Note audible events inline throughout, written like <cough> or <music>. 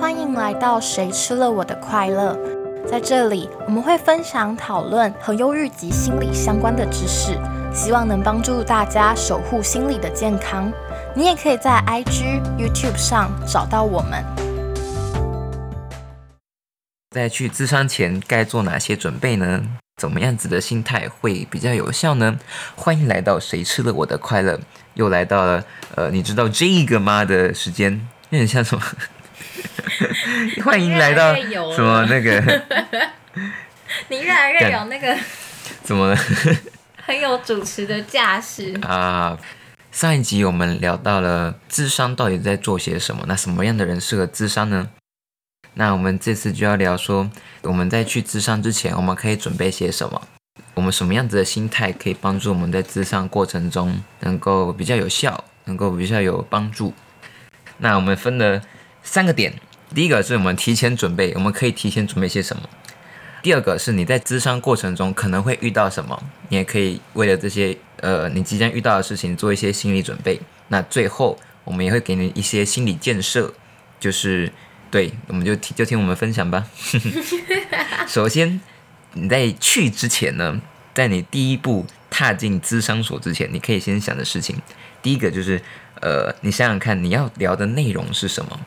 欢迎来到谁吃了我的快乐。在这里，我们会分享讨论和忧郁及心理相关的知识，希望能帮助大家守护心理的健康。你也可以在 IG、YouTube 上找到我们。在去咨商前该做哪些准备呢？怎么样子的心态会比较有效呢？欢迎来到谁吃了我的快乐，又来到了呃，你知道这个吗的时间，有点像什么？<laughs> 欢迎来到什么那个 <laughs> 你越来越有那个怎么了 <laughs> 很有主持的架势。啊？上一集我们聊到了智商到底在做些什么，那什么样的人适合智商呢？那我们这次就要聊说，我们在去智商之前，我们可以准备些什么？我们什么样子的心态可以帮助我们在智商过程中能够比较有效，能够比较有帮助？那我们分了三个点，第一个是我们提前准备，我们可以提前准备些什么？第二个是你在咨商过程中可能会遇到什么，你也可以为了这些呃你即将遇到的事情做一些心理准备。那最后我们也会给你一些心理建设，就是对，我们就听就听我们分享吧。<laughs> 首先，你在去之前呢，在你第一步踏进咨商所之前，你可以先想的事情，第一个就是呃，你想想看你要聊的内容是什么。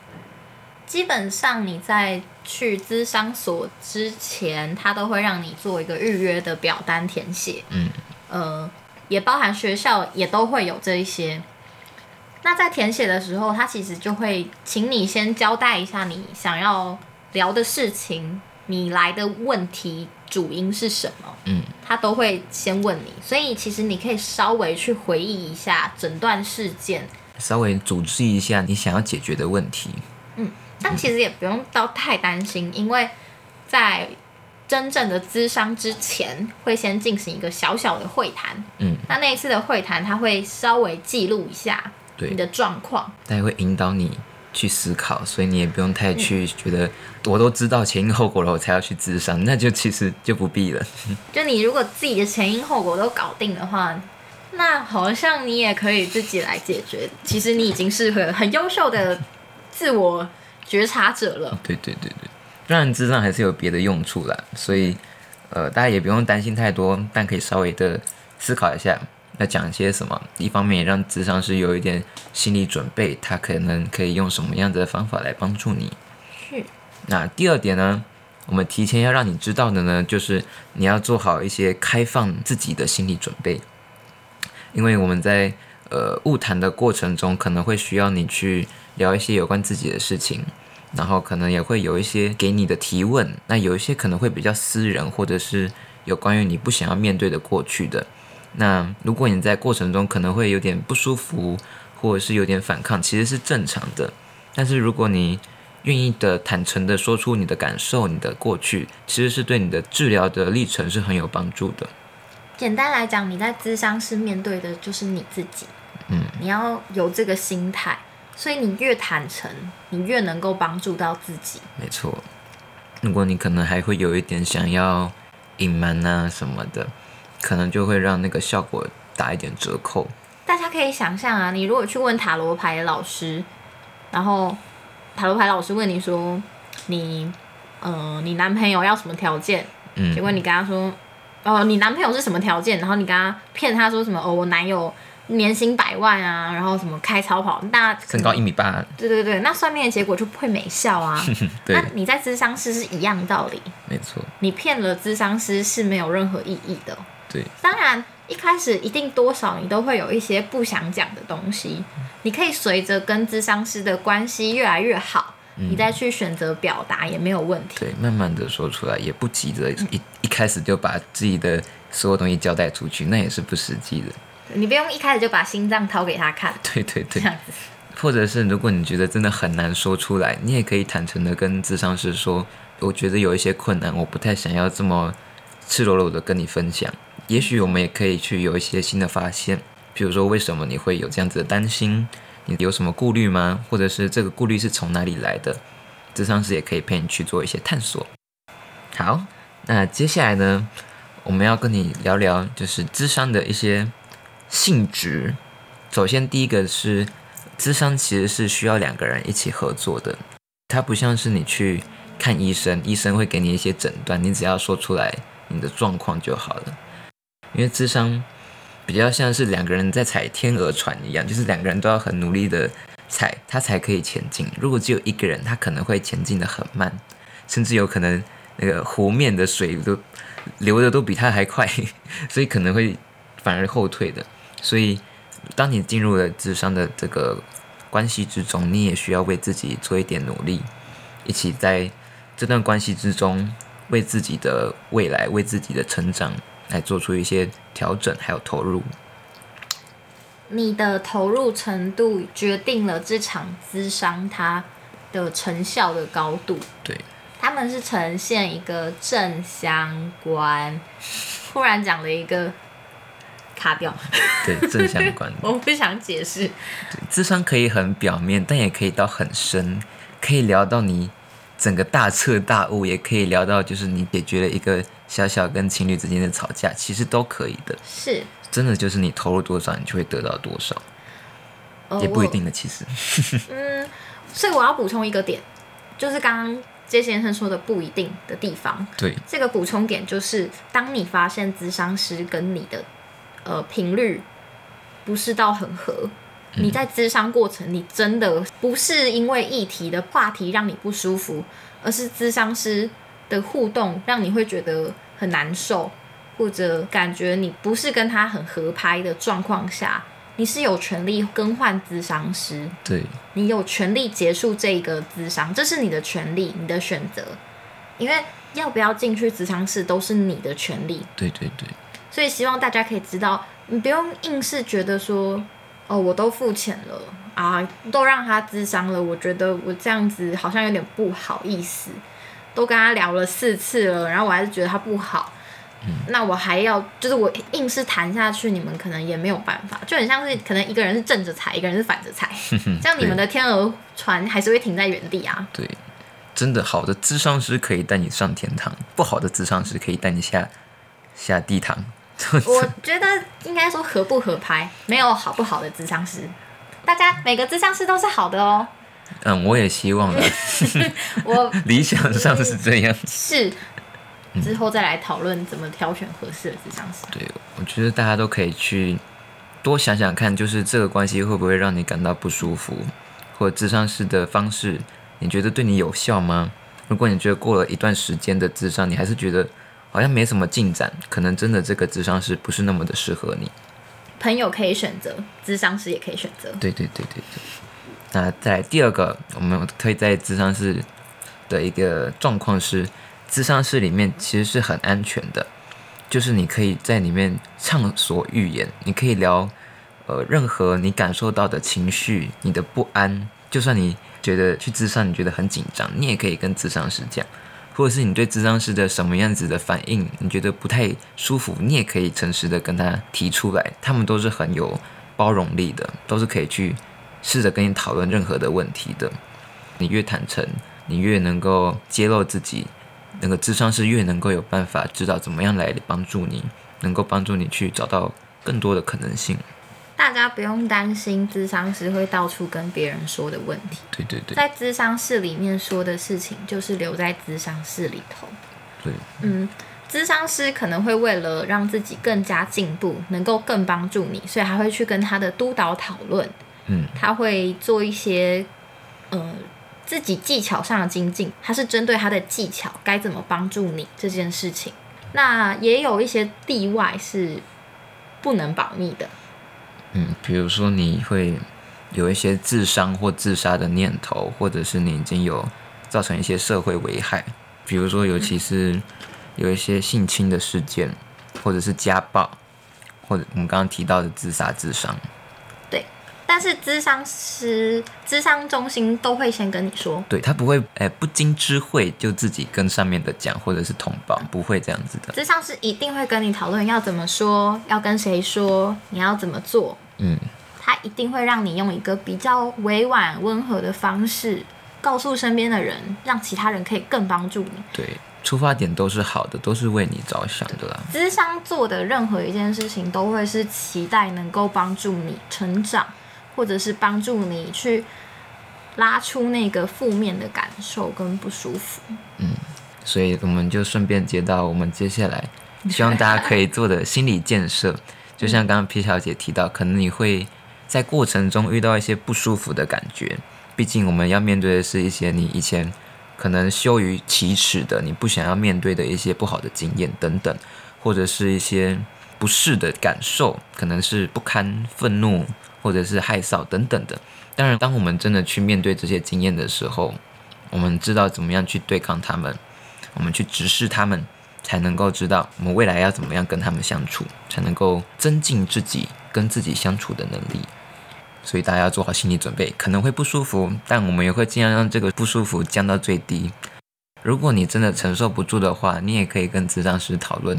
基本上你在去咨商所之前，他都会让你做一个预约的表单填写，嗯，呃，也包含学校也都会有这一些。那在填写的时候，他其实就会请你先交代一下你想要聊的事情，你来的问题主因是什么，嗯，他都会先问你，所以其实你可以稍微去回忆一下整段事件，稍微组织一下你想要解决的问题。但其实也不用到太担心，因为在真正的咨商之前，会先进行一个小小的会谈。嗯，那那一次的会谈，他会稍微记录一下对你的状况。他也会引导你去思考，所以你也不用太去觉得我都知道前因后果了，我才要去咨商，那就其实就不必了。<laughs> 就你如果自己的前因后果都搞定的话，那好像你也可以自己来解决。其实你已经是很很优秀的自我觉察者了。对对对对，当然智商还是有别的用处啦，所以呃大家也不用担心太多，但可以稍微的思考一下要讲些什么。一方面也让智商是有一点心理准备，他可能可以用什么样子的方法来帮助你。是。那第二点呢，我们提前要让你知道的呢，就是你要做好一些开放自己的心理准备，因为我们在呃物谈的过程中，可能会需要你去聊一些有关自己的事情，然后可能也会有一些给你的提问，那有一些可能会比较私人，或者是有关于你不想要面对的过去的。那如果你在过程中可能会有点不舒服，或者是有点反抗，其实是正常的。但是如果你愿意的坦诚的说出你的感受、你的过去，其实是对你的治疗的历程是很有帮助的。简单来讲，你在咨商室面对的就是你自己。嗯，你要有这个心态，所以你越坦诚，你越能够帮助到自己。没错。如果你可能还会有一点想要隐瞒啊什么的，可能就会让那个效果打一点折扣。大家可以想象啊，你如果去问塔罗牌的老师，然后塔罗牌老师问你说，你，呃，你男朋友要什么条件？嗯结，果你跟他说，哦，你男朋友是什么条件？然后你跟他骗他说什么？哦，我男友年薪百万啊，然后什么开超跑，那身高一米八，对对对，那算命的结果就不会没效啊。<laughs> 对那，你在咨商师是一样的道理，没错，你骗了咨商师是没有任何意义的。对，当然，一开始一定多少你都会有一些不想讲的东西，你可以随着跟咨商师的关系越来越好，你再去选择表达也没有问题。对，慢慢的说出来，也不急着一一开始就把自己的所有东西交代出去，那也是不实际的。你不用一开始就把心脏掏给他看，<laughs> 对对对，这样子。或者是如果你觉得真的很难说出来，你也可以坦诚的跟智商师说，我觉得有一些困难，我不太想要这么赤裸裸的跟你分享。也许我们也可以去有一些新的发现，比如说为什么你会有这样子的担心，你有什么顾虑吗？或者是这个顾虑是从哪里来的？智商师也可以陪你去做一些探索。好，那接下来呢，我们要跟你聊聊就是智商的一些性质。首先，第一个是，智商其实是需要两个人一起合作的。它不像是你去看医生，医生会给你一些诊断，你只要说出来你的状况就好了。因为智商比较像是两个人在踩天鹅船一样，就是两个人都要很努力的踩，它才可以前进。如果只有一个人，他可能会前进的很慢，甚至有可能那个湖面的水都流的都比他还快，所以可能会反而后退的。所以，当你进入了智商的这个关系之中，你也需要为自己做一点努力，一起在这段关系之中，为自己的未来、为自己的成长来做出一些调整，还有投入。你的投入程度决定了这场咨商它的成效的高度。对，他们是呈现一个正相关。忽然讲了一个卡掉，对，<laughs> 正相关。我不想解释。对，智商可以很表面，但也可以到很深，可以聊到你整个大彻大悟，也可以聊到就是你解决了一个小小跟情侣之间的吵架，其实都可以的。是，真的就是你投入多少，你就会得到多少，哦也不一。定的。其实，<laughs> <laughs> 嗯，所以我要补充一个点，就是刚刚杰先生说的不一定的地方。对，这个补充点就是，当你发现咨商师跟你的呃频率不是到很合，你在咨商过程，你真的不是因为议题的话题让你不舒服，而是咨商师的互动让你会觉得很难受，或者感觉你不是跟他很合拍的状况下，你是有权利更换咨商师。对，你有权利结束这个咨商，这是你的权利，你的选择。因为要不要进去咨商室都是你的权利，对，对，对，所以希望大家可以知道，你不用硬是觉得说，哦，我都付钱了啊，都让他咨商了，我觉得我这样子好像有点不好意思，都跟他聊了四次了，然后我还是觉得他不好。那我还要，就是我硬是谈下去，你们可能也没有办法，就很像是可能一个人是正着踩，一个人是反着踩，<laughs> 这样你们的天鹅船还是会停在原地啊。对，真的好的智商师可以带你上天堂，不好的智商师可以带你下下地堂。<laughs> 我 <laughs> 觉得应该说合不合拍，没有好不好的智商师，大家每个智商师都是好的哦。嗯，我也希望的，<laughs> 我理想上是这样。是之后再来讨论怎么挑选合适的智商师。对，我觉得大家都可以去多想想看，就是这个关系会不会让你感到不舒服，或者智商师的方式，你觉得对你有效吗？如果你觉得过了一段时间的智商，你还是觉得好像没什么进展，可能真的这个智商师不是那么的适合你。朋友可以选择，智商师也可以选择。对对对对对。那再来第二个，我们可以在智商室的一个状况是，智商室里面其实是很安全的，就是你可以在里面畅所欲言，你可以聊呃任何你感受到的情绪，你的不安，就算你觉得去智商你觉得很紧张，你也可以跟智商师讲，或者是你对智商师的什么样子的反应，你觉得不太舒服，你也可以诚实的跟他提出来，他们都是很有包容力的，都是可以去试着跟你讨论任何的问题的。你越坦诚，你越能够揭露自己，那个智商是越能够有办法知道怎么样来帮助你，能够帮助你去找到更多的可能性。大家不用担心智商师会到处跟别人说的问题，对对对。在智商室里面说的事情，就是留在智商室里头。对，嗯，智商师可能会为了让自己更加进步，能够更帮助你，所以还会去跟他的督导讨论，嗯，他会做一些呃自己技巧上的精进，他是针对他的技巧该怎么帮助你这件事情。那也有一些例外是不能保密的，嗯，比如说你会有一些自伤或自杀的念头，或者是你已经有造成一些社会危害，比如说尤其是有一些性侵的事件，或者是家暴，或者我们刚刚提到的自杀自伤。对但是咨商师、咨商中心都会先跟你说，对他不会，哎、不经知会就自己跟上面的讲，或者是通报，不会这样子的。咨商师一定会跟你讨论要怎么说，要跟谁说，你要怎么做。嗯，他一定会让你用一个比较委婉、温和的方式告诉身边的人，让其他人可以更帮助你。对，出发点都是好的，都是为你着想的啦。咨商做的任何一件事情，都会是期待能够帮助你成长，或者是帮助你去拉出那个负面的感受跟不舒服。嗯所以我们就顺便接到我们接下来希望大家可以做的心理建设，就像刚刚 P 小姐提到，可能你会在过程中遇到一些不舒服的感觉，毕竟我们要面对的是一些你以前可能羞于启齿的，你不想要面对的一些不好的经验等等，或者是一些不适的感受，可能是不堪、愤怒或者是害臊等等的。当然，当我们真的去面对这些经验的时候，我们知道怎么样去对抗他们。我们去直视他们，才能够知道我们未来要怎么样跟他们相处，才能够增进自己跟自己相处的能力。所以大家要做好心理准备，可能会不舒服，但我们也会尽量让这个不舒服降到最低。如果你真的承受不住的话，你也可以跟咨商师讨论，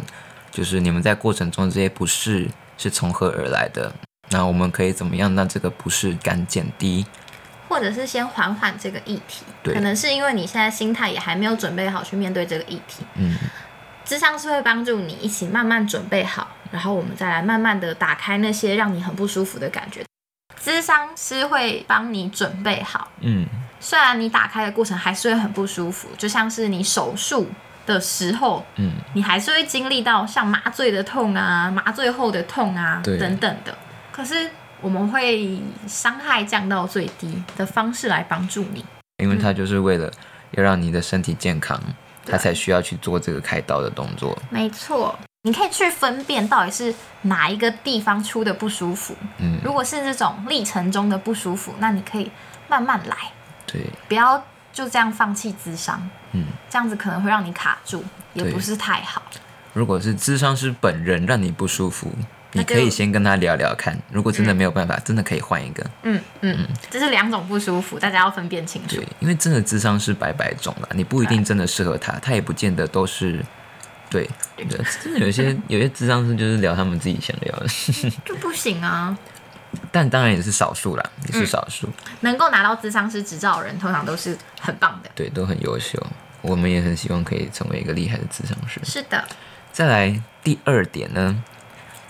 就是你们在过程中这些不适是从何而来的，那我们可以怎么样让这个不适感减低。或者是先缓缓这个议题，对可能是因为你现在心态也还没有准备好去面对这个议题。嗯，智商是会帮助你一起慢慢准备好，然后我们再来慢慢的打开那些让你很不舒服的感觉。智商是会帮你准备好，嗯，虽然你打开的过程还是会很不舒服，就像是你手术的时候，嗯，你还是会经历到像麻醉的痛啊、麻醉后的痛啊等等的。可是我们会以伤害降到最低的方式来帮助你。因为它就是为了要让你的身体健康，它才需要去做这个开刀的动作。没错，你可以去分辨到底是哪一个地方出的不舒服。嗯，如果是这种历程中的不舒服，那你可以慢慢来，对，不要就这样放弃智商，嗯，这样子可能会让你卡住，也不是太好。如果是智商是本人让你不舒服，你可以先跟他聊聊看。如果真的没有办法，真的可以换一个。嗯嗯，嗯这是两种不舒服，大家要分辨清楚对。，因为真的智商是百百种啦，你不一定真的适合他，他也不见得都是。对，对，真的有些 <laughs> 有些智商是就是聊他们自己想聊的，<laughs> 就不行啊！但当然也是少数啦，也嗯是少数，能够拿到智商师执照的人，通常都是很棒的。对，都很优秀。我们也很希望可以成为一个厉害的智商师。是的，再来第二点呢，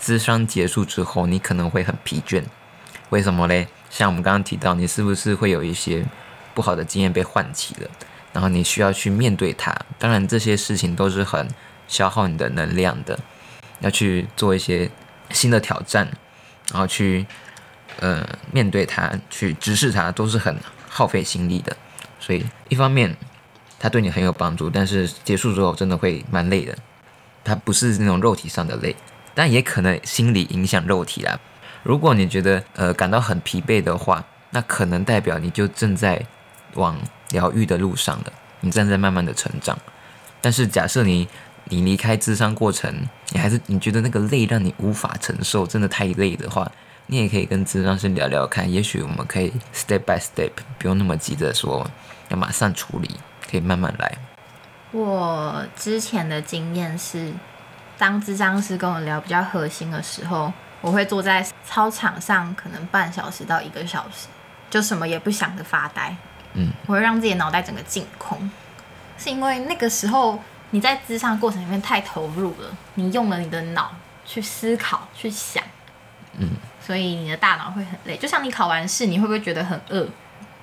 咨商结束之后，你可能会很疲倦，为什么嘞？像我们刚刚提到，你是不是会有一些不好的经验被唤起了，然后你需要去面对它？当然，这些事情都是很消耗你的能量的，要去做一些新的挑战，然后去呃面对它，去直视它，都是很耗费心力的。所以一方面它对你很有帮助，但是结束之后真的会蛮累的。它不是那种肉体上的累，但也可能心理影响肉体啦。如果你觉得呃感到很疲惫的话，那可能代表你就正在往疗愈的路上了，你正在慢慢的成长。但是假设你你离开智商过程，你还是你觉得那个累让你无法承受，真的太累的话，你也可以跟智商师聊聊看，也许我们可以 step by step，不用那么急着说要马上处理，可以慢慢来。我之前的经验是，当智商师跟我聊比较核心的时候，我会坐在操场上，可能半小时到一个小时，就什么也不想的发呆。嗯，我会让自己的脑袋整个净空，是因为那个时候你在智商过程里面太投入了，你用了你的脑去思考、去想，嗯，所以你的大脑会很累。就像你考完试，你会不会觉得很饿，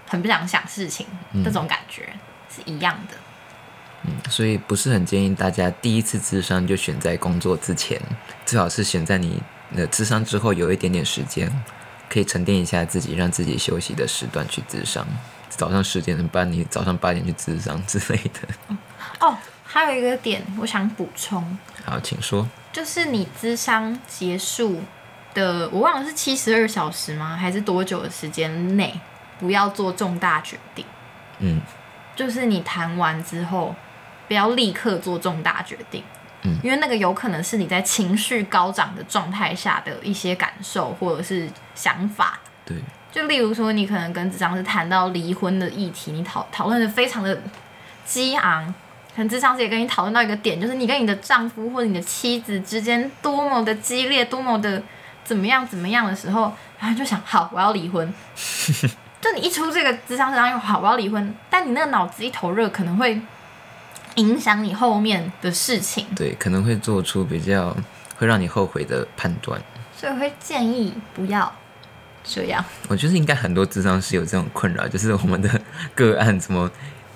很不想想事情？嗯这种感觉是一样的。所以不是很建议大家第一次智商就选在工作之前，最好是选在你的智商之后有一点点时间，可以沉淀一下自己，让自己休息的时段去智商。早上十点半，你早上八点去智商之类的。哦，还有一个点我想补充，好，请说。就是你智商结束的，我忘了是七十二小时吗？还是多久的时间内不要做重大决定？嗯，就是你谈完之后，不要立刻做重大决定。嗯因为那个有可能是你在情绪高涨的状态下的一些感受或者是想法。对，就例如说，你可能跟智商师谈到离婚的议题，你讨讨论的非常的激昂，可能智商师也跟你讨论到一个点，就是你跟你的丈夫或者你的妻子之间多么的激烈，多么的怎么样怎么样的时候，然后就想好我要离婚。<laughs> 就你一出这个智商师，然后又好我要离婚，但你那个脑子一头热，可能会影响你后面的事情，对，可能会做出比较会让你后悔的判断。所以我会建议不要。这样。我觉得应该很多智商是有这种困扰，就是我们的个案怎么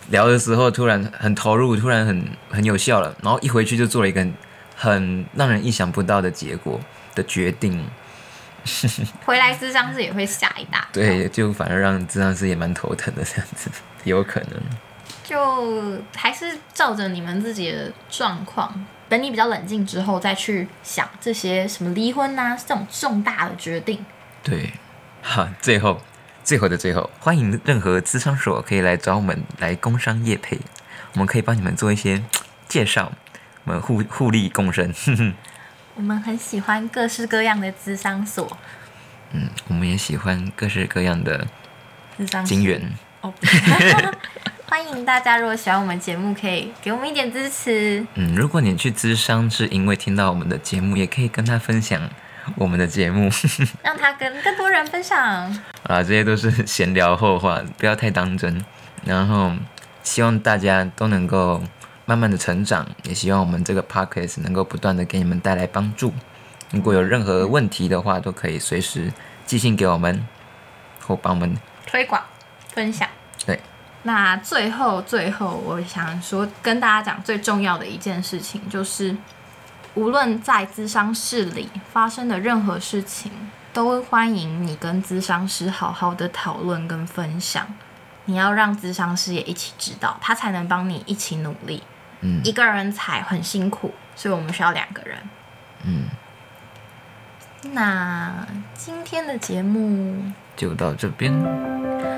聊的时候突然很投入，突然很很有效了，然后一回去就做了一个很让人意想不到的结果的决定。<laughs> 回来智商师也会吓一大跳，对，就反而让智商师也蛮头疼的这样子，有可能。就还是照着你们自己的状况，等你比较冷静之后再去想这些什么离婚啊这种重大的决定。对，<laughs> 好，最后最后的最后，欢迎任何智商所可以来找我们来工商业配，我们可以帮你们做一些介绍，我们互互利共生。<laughs> 我们很喜欢各式各样的智商所，嗯，我们也喜欢各式各样的智商金源。哦，<laughs> 欢迎大家，如果喜欢我们节目，可以给我们一点支持。嗯，如果你去咨商是因为听到我们的节目，也可以跟他分享我们的节目，<laughs> <laughs> 让他跟更多人分享。啊，这些都是闲聊后话，不要太当真。然后希望大家都能够慢慢的成长，也希望我们这个 podcast 能够不断的给你们带来帮助。如果有任何问题的话，都可以随时寄信给我们，或帮我们推广分享。对。那最后最后，我想说跟大家讲最重要的一件事情，就是无论在咨商室里发生的任何事情，都欢迎你跟咨商师好好的讨论跟分享。你要让咨商师也一起知道，他才能帮你一起努力。嗯一个人才很辛苦，所以我们需要两个人。嗯，那今天的节目，就到这边。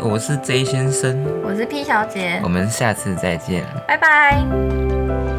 我是 J 先生，我是 P 小姐我，们下次再见。拜拜。